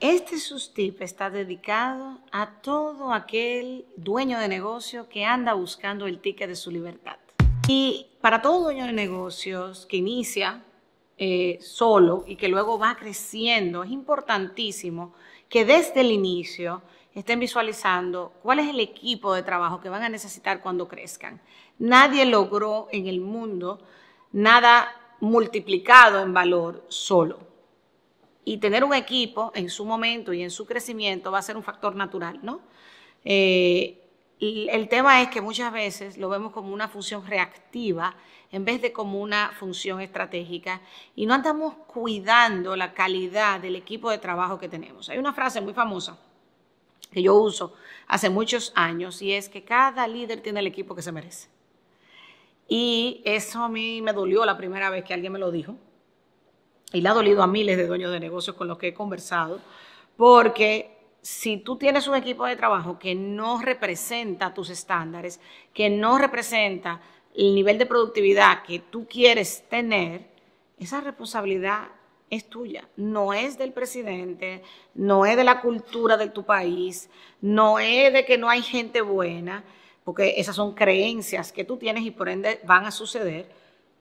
Este sustip está dedicado a todo aquel dueño de negocio que anda buscando el ticket de su libertad. Y para todo dueño de negocios que inicia eh, solo y que luego va creciendo, es importantísimo que desde el inicio estén visualizando cuál es el equipo de trabajo que van a necesitar cuando crezcan. Nadie logró en el mundo nada multiplicado en valor solo. Y tener un equipo en su momento y en su crecimiento va a ser un factor natural, ¿no? Eh, el tema es que muchas veces lo vemos como una función reactiva en vez de como una función estratégica y no andamos cuidando la calidad del equipo de trabajo que tenemos. Hay una frase muy famosa que yo uso hace muchos años y es que cada líder tiene el equipo que se merece. Y eso a mí me dolió la primera vez que alguien me lo dijo. Y le ha dolido a miles de dueños de negocios con los que he conversado, porque si tú tienes un equipo de trabajo que no representa tus estándares, que no representa el nivel de productividad que tú quieres tener, esa responsabilidad es tuya, no es del presidente, no es de la cultura de tu país, no es de que no hay gente buena, porque esas son creencias que tú tienes y por ende van a suceder,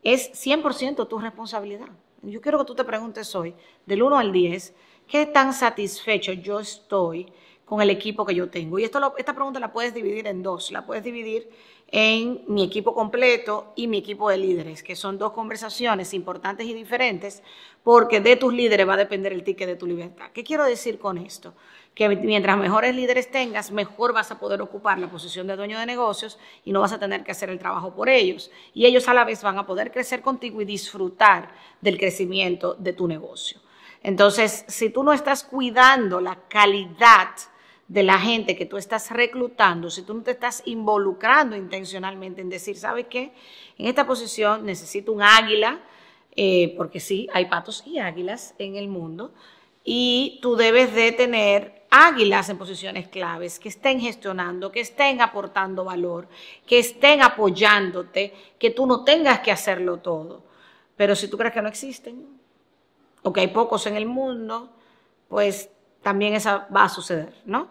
es 100% tu responsabilidad. Yo quiero que tú te preguntes hoy, del 1 al 10, ¿qué tan satisfecho yo estoy con el equipo que yo tengo? Y esto esta pregunta la puedes dividir en dos. La puedes dividir en mi equipo completo y mi equipo de líderes, que son dos conversaciones importantes y diferentes, porque de tus líderes va a depender el ticket de tu libertad. ¿Qué quiero decir con esto? Que mientras mejores líderes tengas, mejor vas a poder ocupar la posición de dueño de negocios y no vas a tener que hacer el trabajo por ellos. Y ellos a la vez van a poder crecer contigo y disfrutar del crecimiento de tu negocio. Entonces, si tú no estás cuidando la calidad, de la gente que tú estás reclutando, si tú no te estás involucrando intencionalmente en decir, ¿sabes qué? En esta posición necesito un águila, eh, porque sí, hay patos y águilas en el mundo, y tú debes de tener águilas en posiciones claves que estén gestionando, que estén aportando valor, que estén apoyándote, que tú no tengas que hacerlo todo. Pero si tú crees que no existen, o que hay pocos en el mundo, pues también esa va a suceder, ¿no?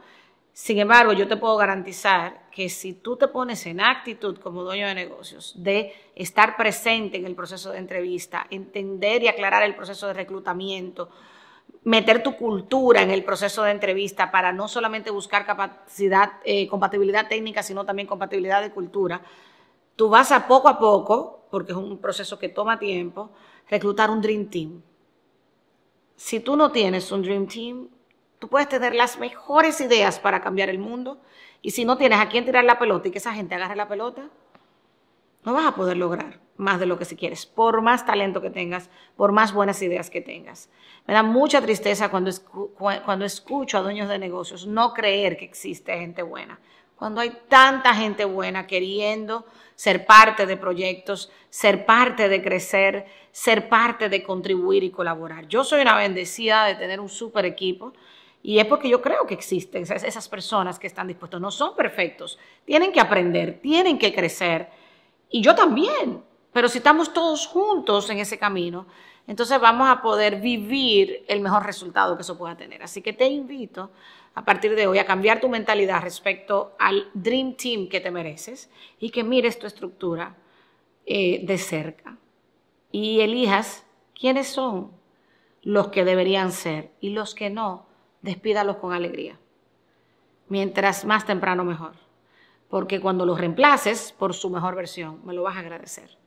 Sin embargo, yo te puedo garantizar que si tú te pones en actitud como dueño de negocios de estar presente en el proceso de entrevista, entender y aclarar el proceso de reclutamiento, meter tu cultura en el proceso de entrevista para no solamente buscar capacidad, eh, compatibilidad técnica, sino también compatibilidad de cultura, tú vas a poco a poco, porque es un proceso que toma tiempo, reclutar un Dream Team. Si tú no tienes un Dream Team, Tú puedes tener las mejores ideas para cambiar el mundo y si no tienes a quién tirar la pelota y que esa gente agarre la pelota, no vas a poder lograr más de lo que si quieres, por más talento que tengas, por más buenas ideas que tengas. Me da mucha tristeza cuando, cuando escucho a dueños de negocios no creer que existe gente buena, cuando hay tanta gente buena queriendo ser parte de proyectos, ser parte de crecer, ser parte de contribuir y colaborar. Yo soy una bendecida de tener un super equipo y es porque yo creo que existen esas personas que están dispuestos. No son perfectos. Tienen que aprender, tienen que crecer. Y yo también. Pero si estamos todos juntos en ese camino, entonces vamos a poder vivir el mejor resultado que eso pueda tener. Así que te invito a partir de hoy a cambiar tu mentalidad respecto al Dream Team que te mereces y que mires tu estructura eh, de cerca y elijas quiénes son los que deberían ser y los que no despídalos con alegría. Mientras más temprano mejor. Porque cuando los reemplaces por su mejor versión, me lo vas a agradecer.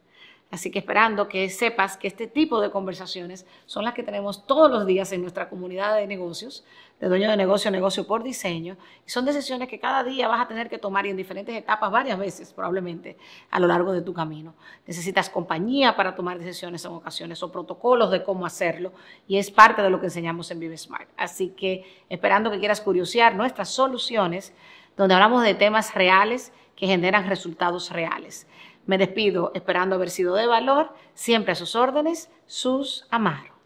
Así que esperando que sepas que este tipo de conversaciones son las que tenemos todos los días en nuestra comunidad de negocios, de dueño de negocio, negocio por diseño, y son decisiones que cada día vas a tener que tomar y en diferentes etapas, varias veces probablemente, a lo largo de tu camino. Necesitas compañía para tomar decisiones en ocasiones o protocolos de cómo hacerlo, y es parte de lo que enseñamos en Vive Smart. Así que esperando que quieras curiosear nuestras soluciones, donde hablamos de temas reales que generan resultados reales. Me despido esperando haber sido de valor, siempre a sus órdenes, sus Amaro.